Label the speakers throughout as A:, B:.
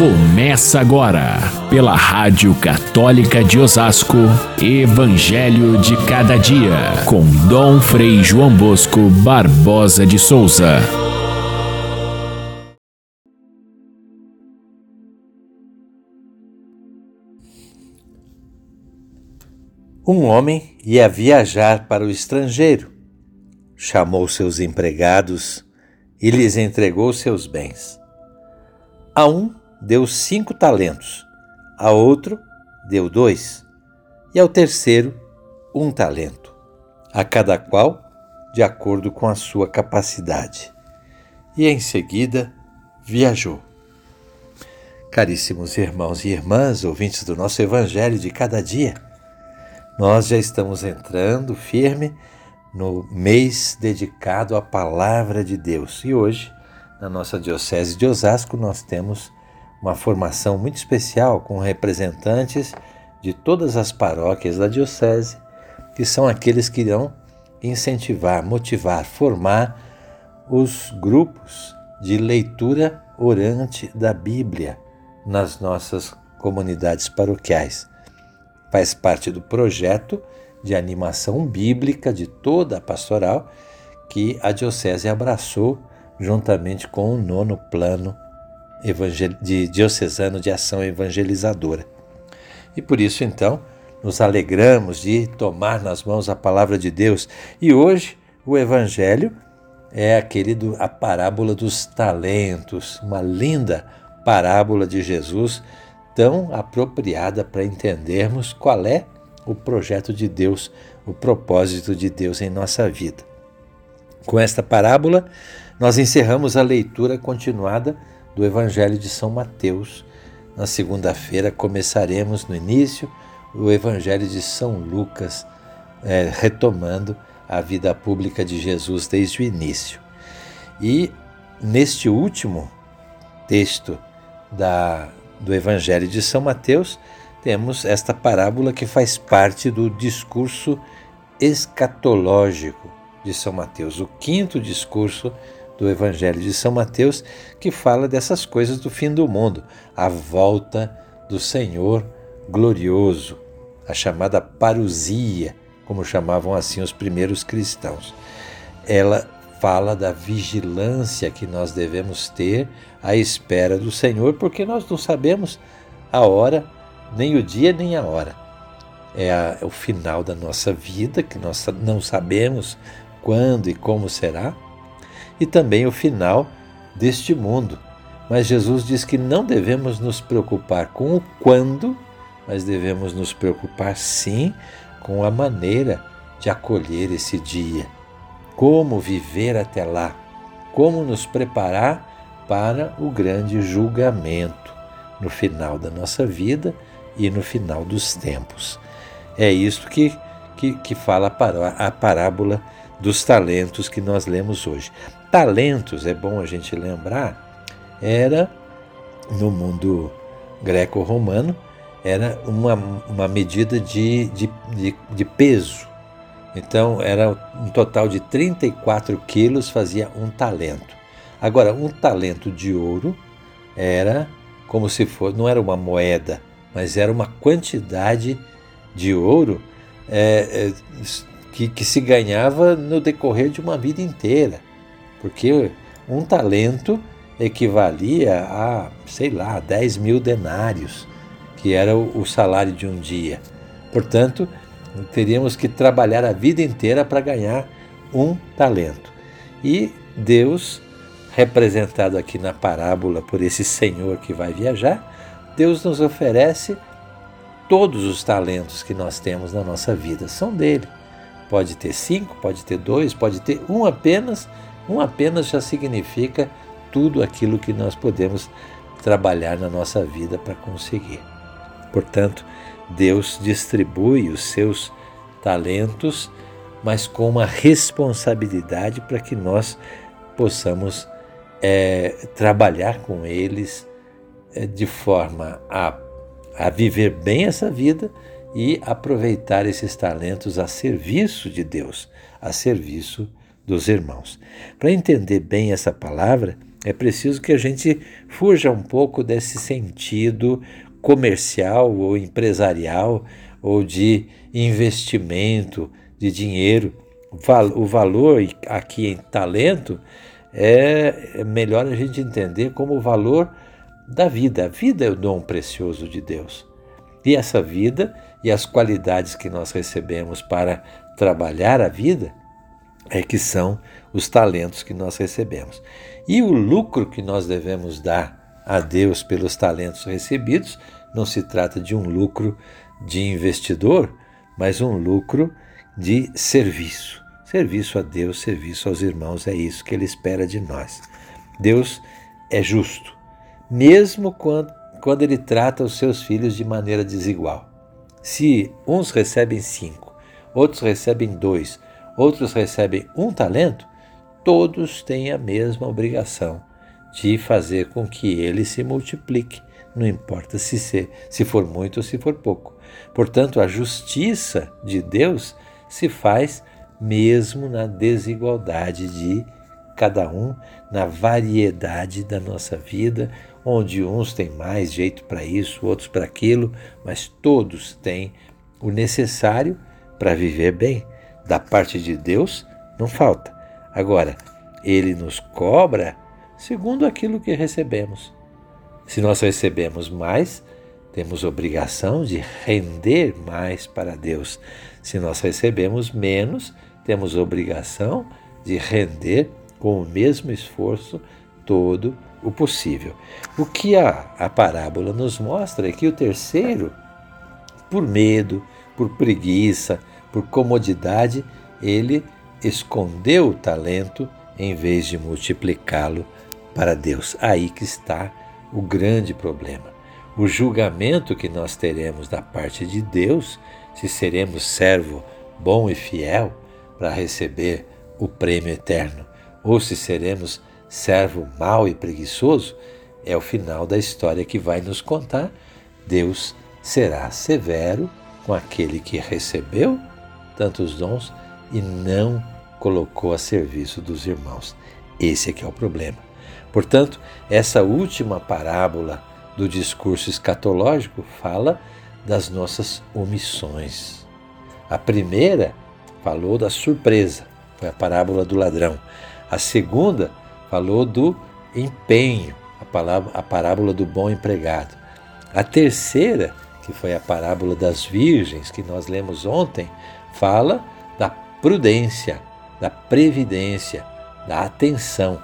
A: Começa agora, pela Rádio Católica de Osasco, Evangelho de Cada Dia, com Dom Frei João Bosco Barbosa de Souza.
B: Um homem ia viajar para o estrangeiro. Chamou seus empregados e lhes entregou seus bens. A um deu cinco talentos, a outro deu dois, e ao terceiro um talento, a cada qual de acordo com a sua capacidade. E em seguida viajou. Caríssimos irmãos e irmãs, ouvintes do nosso Evangelho de cada dia, nós já estamos entrando firme no mês dedicado à Palavra de Deus e hoje, na nossa Diocese de Osasco, nós temos uma formação muito especial com representantes de todas as paróquias da Diocese, que são aqueles que irão incentivar, motivar, formar os grupos de leitura orante da Bíblia nas nossas comunidades paroquiais. Faz parte do projeto de animação bíblica de toda a pastoral que a Diocese abraçou juntamente com o nono plano de diocesano de ação evangelizadora. E por isso, então, nos alegramos de tomar nas mãos a palavra de Deus. E hoje o Evangelho é aquele do a parábola dos talentos, uma linda parábola de Jesus, tão apropriada para entendermos qual é o projeto de Deus, o propósito de Deus em nossa vida. Com esta parábola, nós encerramos a leitura continuada do Evangelho de São Mateus. Na segunda-feira começaremos no início o Evangelho de São Lucas, é, retomando a vida pública de Jesus desde o início. E neste último texto da, do Evangelho de São Mateus, temos esta parábola que faz parte do discurso escatológico de São Mateus, o quinto discurso do Evangelho de São Mateus, que fala dessas coisas do fim do mundo, a volta do Senhor glorioso, a chamada parousia, como chamavam assim os primeiros cristãos. Ela fala da vigilância que nós devemos ter à espera do Senhor, porque nós não sabemos a hora, nem o dia, nem a hora. É, a, é o final da nossa vida, que nós não sabemos quando e como será, e também o final deste mundo. Mas Jesus diz que não devemos nos preocupar com o quando, mas devemos nos preocupar sim com a maneira de acolher esse dia. Como viver até lá? Como nos preparar para o grande julgamento no final da nossa vida e no final dos tempos. É isso que, que, que fala a parábola dos talentos que nós lemos hoje. Talentos, é bom a gente lembrar, era no mundo greco-romano, era uma, uma medida de, de, de, de, peso. Então, era um total de 34 quilos fazia um talento. Agora, um talento de ouro era como se fosse, não era uma moeda, mas era uma quantidade de ouro é, é, que, que se ganhava no decorrer de uma vida inteira porque um talento equivalia a, sei lá, 10 mil denários, que era o, salário de um dia. Portanto, teríamos que trabalhar a vida inteira para ganhar um talento. E Deus, representado aqui na parábola por esse senhor que vai viajar, Deus nos oferece todos os talentos que nós temos na nossa vida, são dele. Pode ter cinco, pode ter dois, pode ter um apenas, um apenas já significa tudo aquilo que nós podemos trabalhar na nossa vida para conseguir. Portanto, Deus distribui os seus talentos, mas com uma responsabilidade para que nós possamos é, trabalhar com eles é, de forma a, a viver bem essa vida e aproveitar esses talentos a serviço de Deus, a serviço dos irmãos. Para entender bem essa palavra, É preciso que a gente fuja um pouco desse sentido comercial ou empresarial ou de investimento de dinheiro. O valor aqui em talento é melhor a gente entender como o valor da vida. A vida é o dom precioso de Deus. E essa vida e as qualidades que nós recebemos para trabalhar a vida é que são os talentos que nós recebemos. E o lucro que nós devemos dar a Deus pelos talentos recebidos não se trata de um lucro de investidor, mas um lucro de serviço. Serviço a Deus, serviço aos irmãos, é isso que ele espera de nós. Deus é justo, mesmo quando, quando ele trata os seus filhos de maneira desigual. Se uns recebem cinco, outros recebem dois, outros recebem um talento, todos têm a mesma obrigação de fazer com que ele se multiplique, não importa se, ser, se for muito ou se for pouco. Portanto, a justiça de Deus se faz mesmo na desigualdade de cada um, na variedade da nossa vida, onde uns têm mais jeito para isso, outros para aquilo, mas todos têm o necessário para viver bem. Da parte de Deus, não falta. Agora, ele nos cobra segundo aquilo que recebemos. Se nós recebemos mais, temos obrigação de render mais para Deus. Se nós recebemos menos, temos obrigação de render com o mesmo esforço todo o possível. O que a, a parábola nos mostra é que o terceiro, por medo, por preguiça, por comodidade, ele escondeu o talento em vez de multiplicá-lo para Deus. Aí que está o grande problema. O julgamento que nós teremos da parte de Deus, se seremos servo bom e fiel para receber o prêmio eterno, ou se seremos servo mau e preguiçoso, é o final da história que vai nos contar. Deus será severo com aquele que recebeu tantos dons e não colocou a serviço dos irmãos. Esse é que é o problema. Portanto, essa última parábola do discurso escatológico fala das nossas omissões. A primeira falou da surpresa, foi a parábola do ladrão. A segunda falou do empenho, a, palavra, a parábola do bom empregado. A terceira, que foi a parábola das virgens, que nós lemos ontem, fala da prudência, da previdência, da atenção.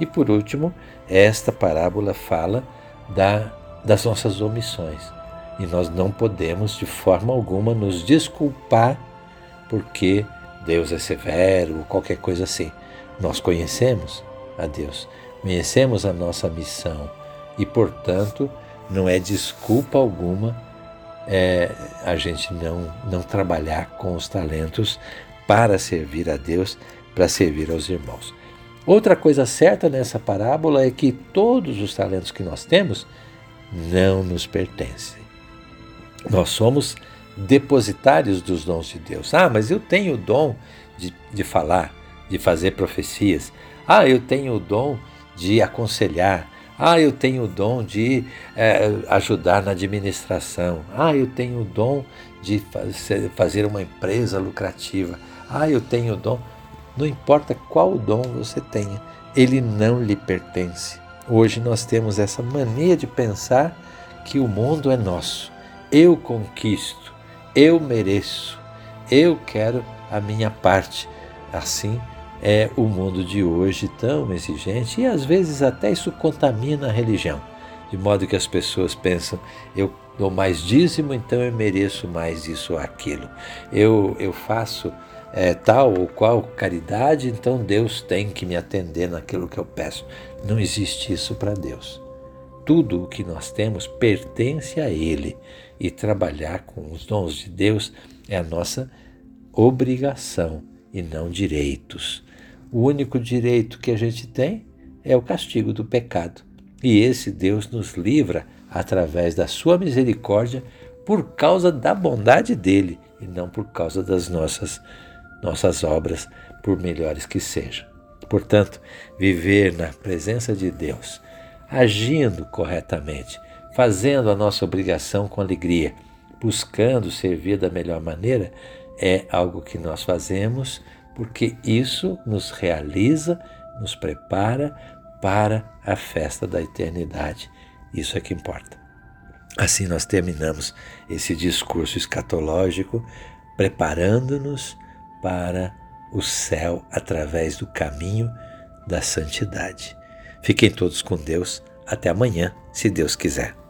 B: E por último, esta parábola fala da, das nossas omissões. E nós não podemos de forma alguma nos desculpar porque Deus é severo ou qualquer coisa assim. Nós conhecemos a Deus. Conhecemos a nossa missão e, portanto, não é desculpa alguma é, a gente não, não trabalhar com os talentos para servir a Deus, para servir aos irmãos. Outra coisa certa nessa parábola é que todos os talentos que nós temos não nos pertencem. Nós somos depositários dos dons de Deus. Ah, mas eu tenho o dom de, de falar, de fazer profecias. Ah, eu tenho o dom de aconselhar. Ah, eu tenho o dom de é, ajudar na administração. Ah, eu tenho o dom de fazer uma empresa lucrativa. Ah, eu tenho o dom. Não importa qual dom você tenha, ele não lhe pertence. Hoje nós temos essa mania de pensar que o mundo é nosso. Eu conquisto, eu mereço, eu quero a minha parte. Assim é o mundo de hoje tão exigente e às vezes até isso contamina a religião, de modo que as pessoas pensam: eu dou mais dízimo, então eu mereço mais isso ou aquilo. Eu, eu faço é, tal ou qual caridade, então Deus tem que me atender naquilo que eu peço. Não existe isso para Deus. Tudo o que nós temos pertence a Ele e trabalhar com os dons de Deus é a nossa obrigação e não direitos. O único direito que a gente tem é o castigo do pecado. E esse Deus nos livra através da sua misericórdia por causa da bondade dele e não por causa das nossas nossas obras, por melhores que sejam. Portanto, viver na presença de Deus, agindo corretamente, fazendo a nossa obrigação com alegria, buscando servir da melhor maneira, é algo que nós fazemos porque isso nos realiza, nos prepara para a festa da eternidade. Isso é que importa. Assim nós terminamos esse discurso escatológico, preparando-nos para o céu através do caminho da santidade. Fiquem todos com Deus. Até amanhã, se Deus quiser.